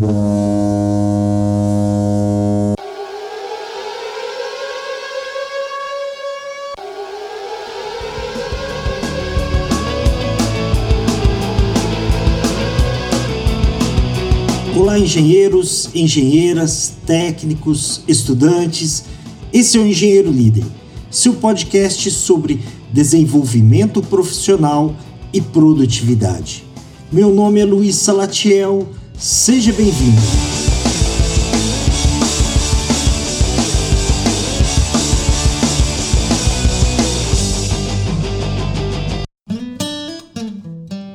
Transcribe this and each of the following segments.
Olá, engenheiros, engenheiras, técnicos, estudantes. Esse é o Engenheiro Líder, seu podcast sobre desenvolvimento profissional e produtividade. Meu nome é Luiz Salatiel, seja bem-vindo.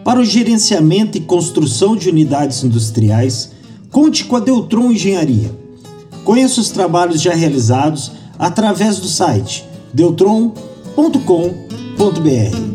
Para o gerenciamento e construção de unidades industriais, conte com a Deltron Engenharia. Conheça os trabalhos já realizados através do site deltron.com.br.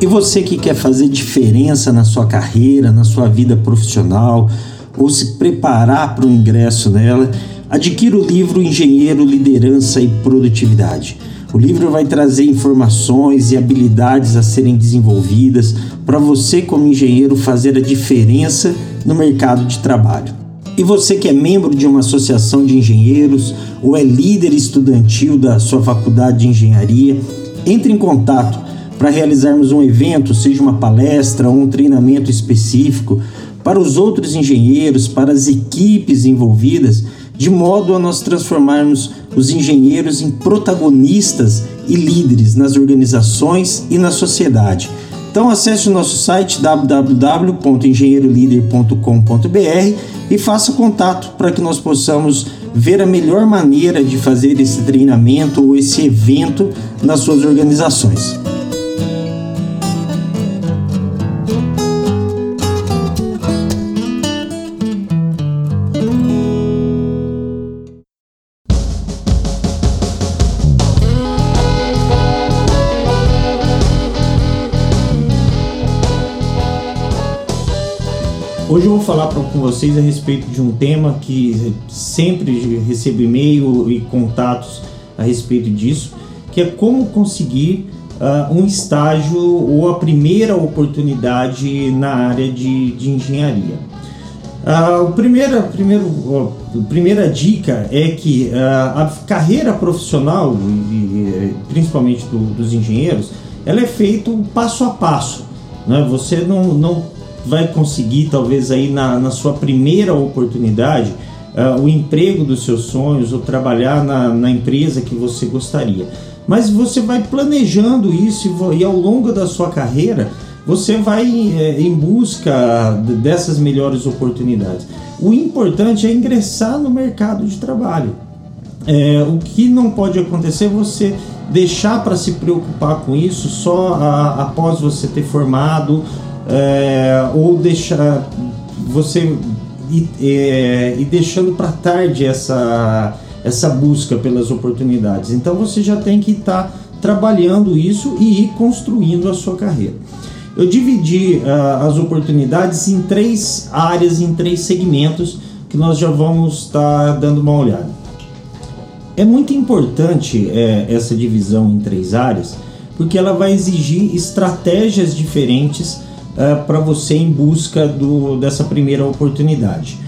E você que quer fazer diferença na sua carreira, na sua vida profissional, ou se preparar para o ingresso nela, adquira o livro Engenheiro, Liderança e Produtividade. O livro vai trazer informações e habilidades a serem desenvolvidas para você, como engenheiro, fazer a diferença no mercado de trabalho. E você que é membro de uma associação de engenheiros ou é líder estudantil da sua faculdade de engenharia, entre em contato para realizarmos um evento, seja uma palestra ou um treinamento específico para os outros engenheiros, para as equipes envolvidas, de modo a nós transformarmos os engenheiros em protagonistas e líderes nas organizações e na sociedade. Então acesse o nosso site www.engenheirolider.com.br e faça contato para que nós possamos ver a melhor maneira de fazer esse treinamento ou esse evento nas suas organizações. Hoje eu vou falar pra, com vocês a respeito de um tema que sempre recebo e-mail e contatos a respeito disso, que é como conseguir uh, um estágio ou a primeira oportunidade na área de, de engenharia. Uh, a primeira, primeiro, a primeira dica é que uh, a carreira profissional, principalmente do, dos engenheiros, ela é feita passo a passo. Né? Você não, não vai conseguir, talvez aí na, na sua primeira oportunidade, uh, o emprego dos seus sonhos ou trabalhar na, na empresa que você gostaria. Mas você vai planejando isso e, e ao longo da sua carreira você vai é, em busca dessas melhores oportunidades. O importante é ingressar no mercado de trabalho. É, o que não pode acontecer é você deixar para se preocupar com isso só a, após você ter formado é, ou deixar você ir, é, ir deixando para tarde essa, essa busca pelas oportunidades. Então você já tem que estar tá trabalhando isso e ir construindo a sua carreira. Eu dividi uh, as oportunidades em três áreas, em três segmentos que nós já vamos estar tá dando uma olhada. É muito importante é, essa divisão em três áreas, porque ela vai exigir estratégias diferentes uh, para você em busca do, dessa primeira oportunidade.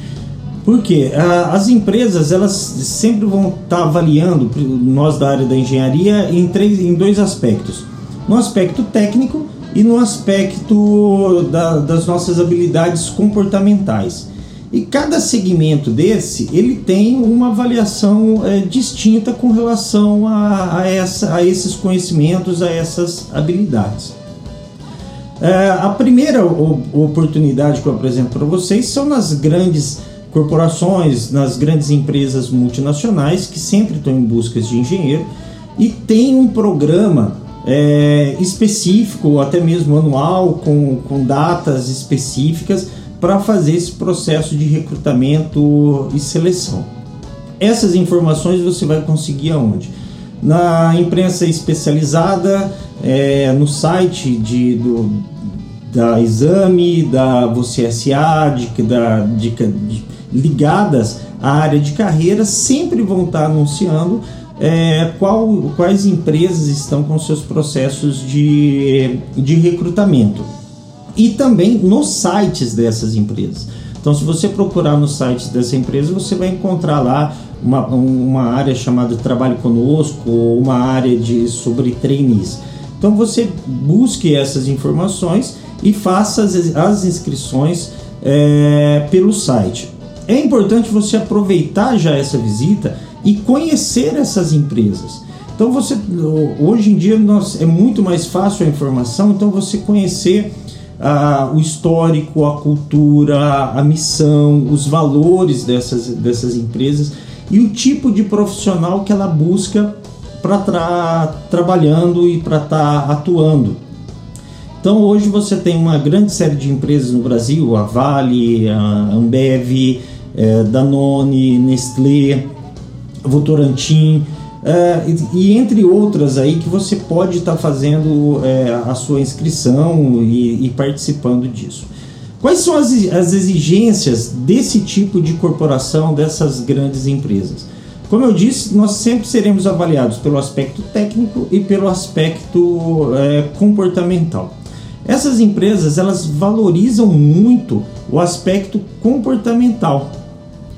Porque uh, as empresas elas sempre vão estar tá avaliando nós da área da engenharia em, três, em dois aspectos: no aspecto técnico e no aspecto da, das nossas habilidades comportamentais. E cada segmento desse ele tem uma avaliação é, distinta com relação a, a, essa, a esses conhecimentos, a essas habilidades. É, a primeira oportunidade que eu apresento para vocês são nas grandes corporações, nas grandes empresas multinacionais que sempre estão em busca de engenheiro e tem um programa é, específico, até mesmo anual, com, com datas específicas para fazer esse processo de recrutamento e seleção. Essas informações você vai conseguir aonde? Na imprensa especializada, é, no site de, do, da Exame, da Você SA, de, da, de, de, ligadas à área de carreira, sempre vão estar anunciando é, qual, quais empresas estão com seus processos de, de recrutamento. E também nos sites dessas empresas. Então, se você procurar nos sites dessa empresa, você vai encontrar lá uma, uma área chamada Trabalho Conosco ou uma área de, sobre trainees. Então, você busque essas informações e faça as, as inscrições é, pelo site. É importante você aproveitar já essa visita e conhecer essas empresas. Então você hoje em dia nós, é muito mais fácil a informação, então você conhecer o histórico, a cultura, a missão, os valores dessas, dessas empresas e o tipo de profissional que ela busca para estar tra trabalhando e para estar tá atuando. Então hoje você tem uma grande série de empresas no Brasil, a Vale, a Ambev, é, Danone, Nestlé, Votorantim, é, e, e, entre outras aí que você pode estar tá fazendo é, a sua inscrição e, e, participando disso. Quais são as, as exigências desse tipo de corporação, dessas grandes empresas? Como eu disse, nós sempre seremos avaliados pelo aspecto técnico e pelo aspecto é, comportamental. Essas empresas elas valorizam muito o aspecto comportamental.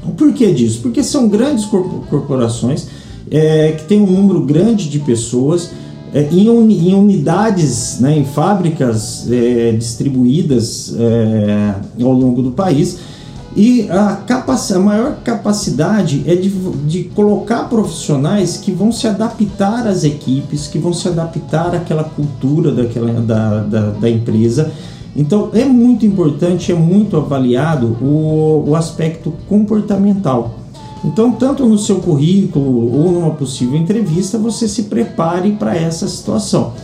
O porquê disso? Porque são grandes corporações é, que têm um número grande de pessoas é, em, em, unidades, né, em fábricas é, distribuídas é, ao longo do país e a, a maior capacidade é de, de colocar profissionais que vão se adaptar às equipes, que vão se adaptar àquela cultura daquela, da, da, da empresa. Então é muito importante, é muito avaliado o, o aspecto comportamental. Então, tanto no seu currículo ou numa possível entrevista, você se prepare para essa situação.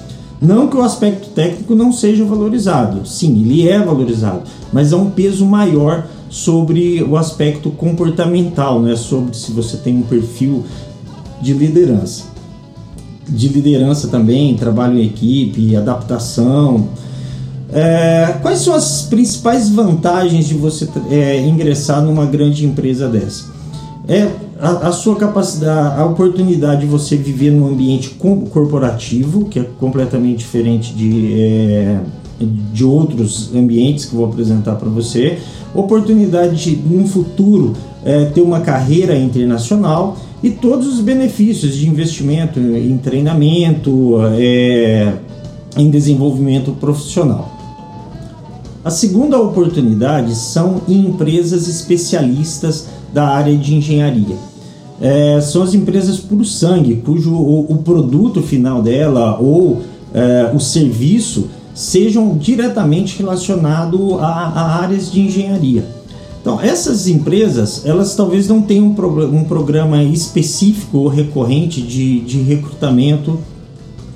Não que o aspecto técnico não seja valorizado, sim, ele é valorizado, mas é um peso maior sobre o aspecto comportamental, né? sobre se você tem um perfil de liderança. De liderança também, trabalho em equipe, adaptação. É, quais são as principais vantagens de você é, ingressar numa grande empresa dessa? É a, a, sua capacidade, a oportunidade de você viver num ambiente corporativo, que é completamente diferente de, é, de outros ambientes que vou apresentar para você oportunidade de, no futuro, é, ter uma carreira internacional e todos os benefícios de investimento em treinamento, é, em desenvolvimento profissional. A segunda oportunidade são em empresas especialistas da área de engenharia. É, são as empresas por sangue, cujo o, o produto final dela ou é, o serviço sejam diretamente relacionados a, a, áreas de engenharia. Então, essas empresas, elas talvez não tenham um, pro, um programa específico ou recorrente de, de recrutamento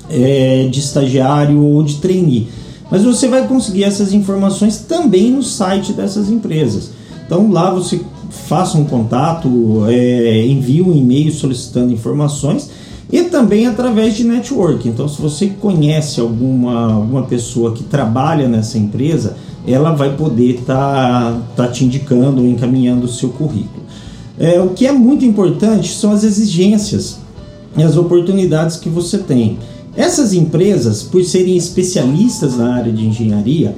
é, de estagiário ou de trainee, mas você vai conseguir essas informações também no site dessas empresas. Então, lá você faça um contato, é, envie um e-mail solicitando informações e também através de network. Então, se você conhece alguma, alguma pessoa que trabalha nessa empresa, ela vai poder estar tá, tá te indicando ou encaminhando o seu currículo. É, o que é muito importante são as exigências e as oportunidades que você tem. Essas empresas, por serem especialistas na área de engenharia,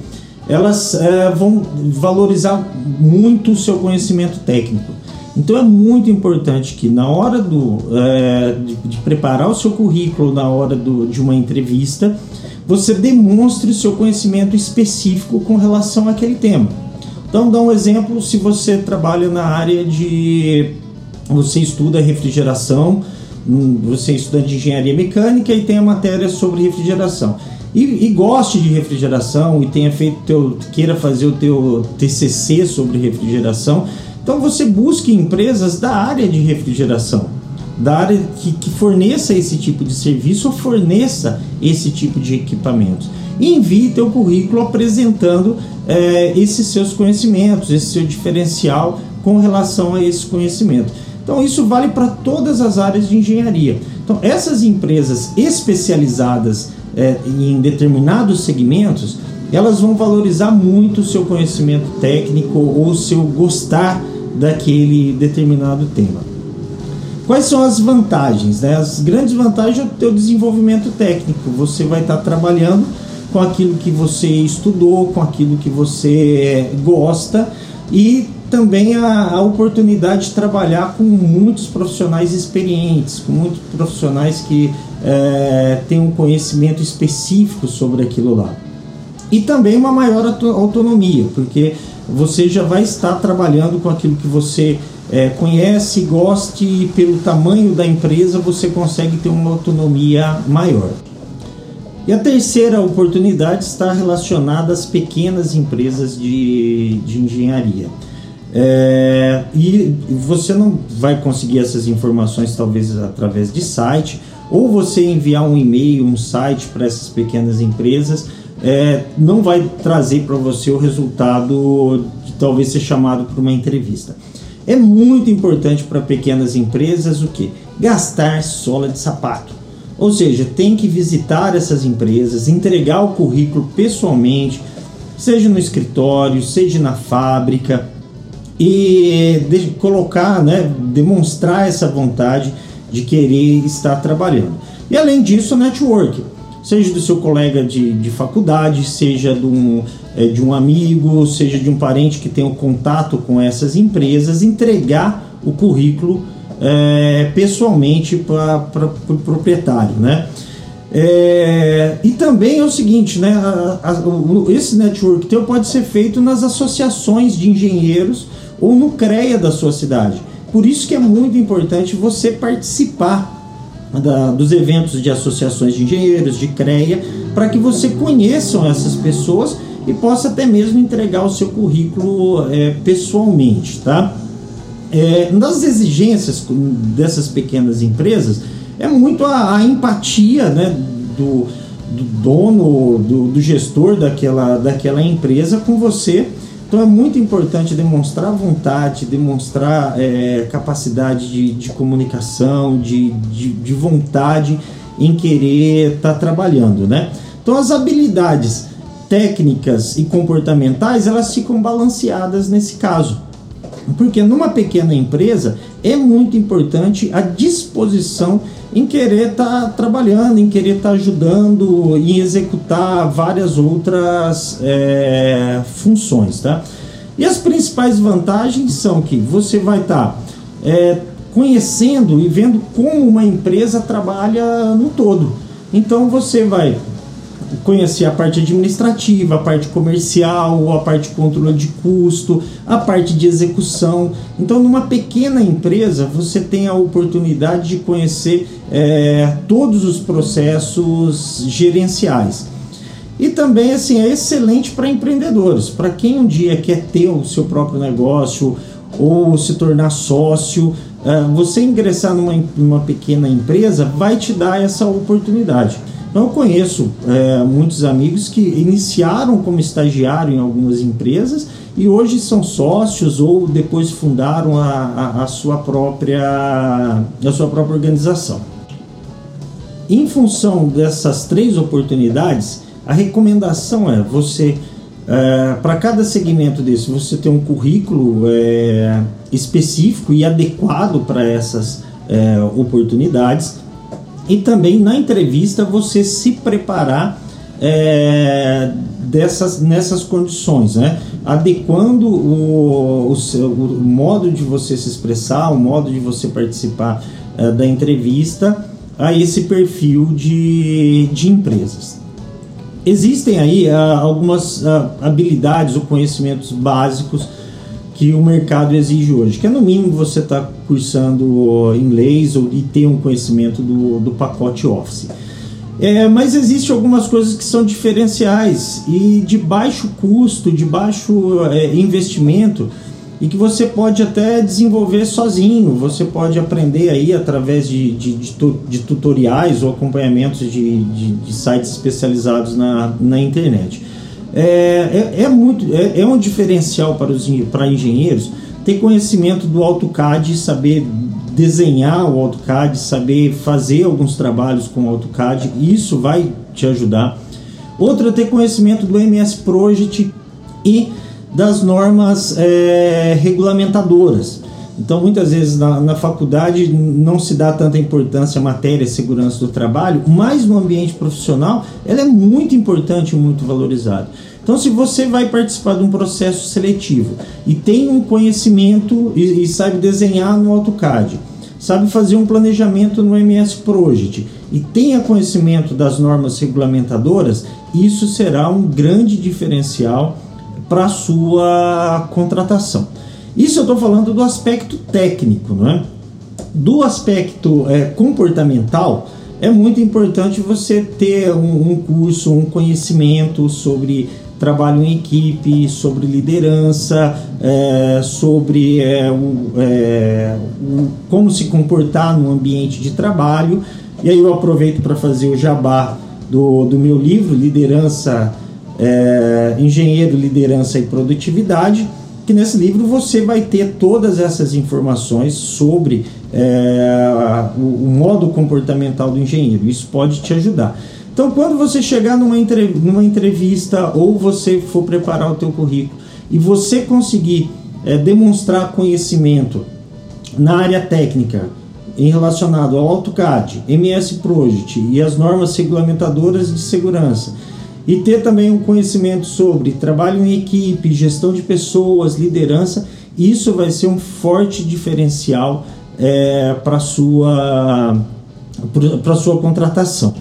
elas é, vão valorizar muito o seu conhecimento técnico. Então é muito importante que na hora do, é, de, de, preparar o seu currículo, na hora do, de uma entrevista, você demonstre o seu conhecimento específico com relação àquele tema. Então, dá um exemplo: se você trabalha na área de. Você estuda refrigeração, hum, você estuda de engenharia mecânica e tem a matéria sobre refrigeração. E, e, goste de refrigeração e tenha feito teu, queira fazer o teu TCC sobre refrigeração, então você busque empresas da área de refrigeração, da área que, que forneça esse tipo de serviço ou forneça esse tipo de equipamentos. E envie teu currículo apresentando é, esses seus conhecimentos, esse seu diferencial com relação a esse conhecimento. Então isso vale para todas as áreas de engenharia. Então essas empresas especializadas é, em determinados segmentos, elas vão valorizar muito o seu conhecimento técnico ou o seu gostar daquele determinado tema. Quais são as vantagens? Né? As grandes vantagens é o teu desenvolvimento técnico. Você vai estar trabalhando com aquilo que você estudou, com aquilo que você gosta e também a, a, oportunidade de trabalhar com muitos profissionais experientes, com muitos profissionais que é, têm um conhecimento específico sobre aquilo lá. E também uma maior autonomia, porque você já vai estar trabalhando com aquilo que você é, conhece, goste e pelo tamanho da empresa você consegue ter uma autonomia maior. E a terceira oportunidade está relacionada às pequenas empresas de, de engenharia. É, e você não vai conseguir essas informações talvez através de site, ou você enviar um e-mail, um site para essas pequenas empresas, é, não vai trazer para você o resultado de talvez ser chamado para uma entrevista. É muito importante para pequenas empresas o que? Gastar sola de sapato. Ou seja, tem que visitar essas empresas, entregar o currículo pessoalmente, seja no escritório, seja na fábrica, e colocar, né, demonstrar essa vontade de querer estar trabalhando. E além disso, network, seja do seu colega de, de faculdade, seja de um, é, de um amigo, seja de um parente que tenha um contato com essas empresas, entregar o currículo é, pessoalmente para o pro proprietário, né? É, e também é o seguinte, né? A, a, o, esse network teu pode ser feito nas associações de engenheiros ou no CREA da sua cidade. Por isso que é muito importante você participar da, dos eventos de associações de engenheiros, de CREA, para que você conheçam essas pessoas e possa até mesmo entregar o seu currículo é, pessoalmente, tá? É, das exigências dessas pequenas empresas é muito a, a empatia né, do, do dono, do, do, gestor daquela, daquela empresa com você. Então é muito importante demonstrar vontade, demonstrar é, capacidade de, de comunicação, de, de, de, vontade em querer estar tá trabalhando, né? Então as habilidades técnicas e comportamentais elas ficam balanceadas nesse caso. Porque numa pequena empresa é muito importante a disposição em querer estar tá trabalhando, em querer estar tá ajudando e executar várias outras é, funções, tá? E as principais vantagens são que você vai estar tá, é, conhecendo e vendo como uma empresa trabalha no todo. Então você vai conhecer a parte administrativa, a parte comercial, a parte de controle de custo, a parte de execução. Então, numa pequena empresa, você tem a oportunidade de conhecer é, todos os processos gerenciais. E também assim é excelente para empreendedores, para quem um dia quer ter o seu próprio negócio ou se tornar sócio, é, você ingressar numa, numa pequena empresa vai te dar essa oportunidade. Então eu conheço é, muitos amigos que iniciaram como estagiário em algumas empresas e hoje são sócios ou depois fundaram a, a, a sua, própria, a sua própria organização. Em função dessas três oportunidades, a recomendação é você, é, para cada segmento desse, você ter um currículo é, específico e adequado para essas é, oportunidades e também na entrevista você se preparar é, dessas, nessas condições, né? adequando o, o, seu, o modo de você se expressar, o modo de você participar é, da entrevista a esse perfil de, de empresas. Existem aí ah, algumas ah, habilidades ou conhecimentos básicos que o mercado exige hoje, que é no mínimo você estar tá cursando inglês ou, e ter um conhecimento do, do pacote Office. É, mas existem algumas coisas que são diferenciais e de baixo custo, de baixo é, investimento e que você pode até desenvolver sozinho. Você pode aprender aí através de, de, de, de tutoriais ou acompanhamentos de, de, de sites especializados na, na internet. É, é, é muito é, é, um diferencial para os para engenheiros ter conhecimento do AutoCAD, saber desenhar o AutoCAD, saber fazer alguns trabalhos com o AutoCAD, isso vai te ajudar. Outra é ter conhecimento do MS Project e das normas é, regulamentadoras. Então, muitas vezes na, na, faculdade não se dá tanta importância à matéria segurança do trabalho, mas no ambiente profissional ela é muito importante e muito valorizada. Então, se você vai participar de um processo seletivo e tem um conhecimento e, e sabe desenhar no AutoCAD, sabe fazer um planejamento no MS Project e tenha conhecimento das normas regulamentadoras, isso será um grande diferencial para a sua contratação. Isso eu estou falando do aspecto técnico, não é? Do aspecto é, comportamental, é muito importante você ter um, um curso, um conhecimento sobre trabalho em equipe, sobre liderança, é, sobre é, o, é, o, como se comportar no ambiente de trabalho. E aí eu aproveito para fazer o jabá do, do meu livro, Liderança, é, Engenheiro, Liderança e Produtividade, que nesse livro você vai ter todas essas informações sobre é, o, o modo comportamental do engenheiro. Isso pode te ajudar. Então, quando você chegar numa, numa entrevista ou você for preparar o teu currículo e você conseguir é, demonstrar conhecimento na área técnica em relacionado ao AutoCAD, MS Project e as normas regulamentadoras de segurança e ter também um conhecimento sobre trabalho em equipe, gestão de pessoas, liderança, isso vai ser um forte diferencial é, para sua para sua contratação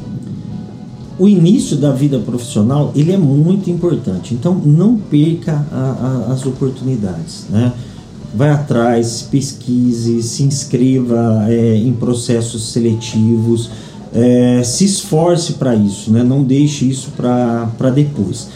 o início da vida profissional ele é muito importante. Então não perca a, a, as oportunidades, né? Vai atrás, pesquise, se inscreva é, em processos seletivos, é, se esforce para isso, né? Não deixe isso para depois.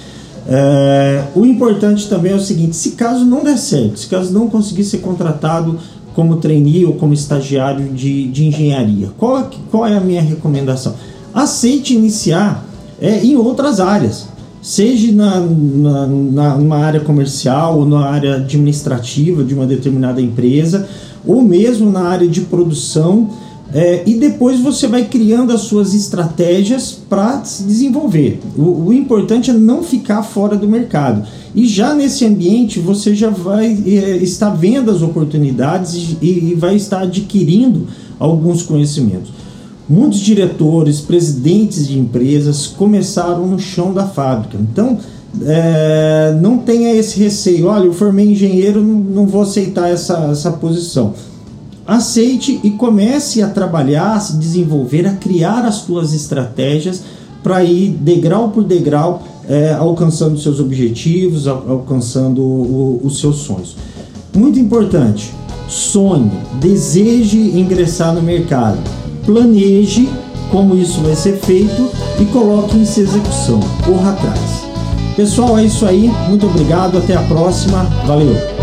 É, o importante também é o seguinte: se caso não der certo, se caso não conseguir ser contratado como trainee ou como estagiário de, de engenharia, qual, é qual é a minha recomendação? aceite iniciar é, em outras áreas, seja na, na, na, numa área comercial ou na área administrativa de uma determinada empresa, ou mesmo na área de produção, é, e depois você vai criando as suas estratégias para se desenvolver. O, o, importante é não ficar fora do mercado. E já nesse ambiente você já vai é, estar vendo as oportunidades e, e vai estar adquirindo alguns conhecimentos. Muitos diretores, presidentes de empresas começaram no chão da fábrica. Então, é, não tenha esse receio. Olha, eu formei engenheiro, não, não vou aceitar essa, essa posição. Aceite e comece a trabalhar, a se desenvolver, a criar as suas estratégias para ir degrau por degrau é, alcançando seus objetivos, al alcançando o, os seus sonhos. Muito importante, sonhe, deseje ingressar no mercado planeje como isso vai ser feito e coloque em execução. Corra atrás. Pessoal, é isso aí. Muito obrigado. Até a próxima. Valeu!